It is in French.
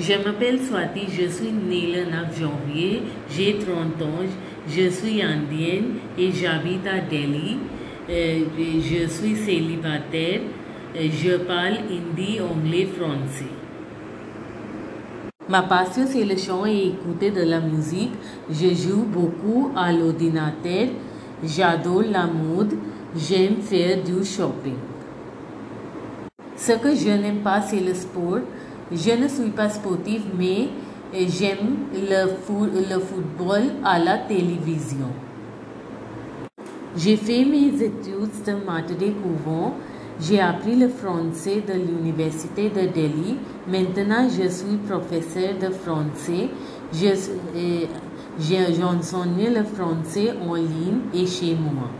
Je m'appelle Swati, je suis née le 9 janvier, j'ai 30 ans, je suis indienne et j'habite à Delhi. Euh, je suis célibataire, euh, je parle hindi, anglais, français. Ma passion c'est le chant et écouter de la musique. Je joue beaucoup à l'ordinateur. J'adore la mode. J'aime faire du shopping. Ce que je n'aime pas c'est le sport. Je ne suis pas sportive mais j'aime le, foot, le football à la télévision. J'ai fait mes études de Materday Couvent. J'ai appris le français de l'université de Delhi. Maintenant, je suis professeur de français. J'enseigne le français en ligne et chez moi.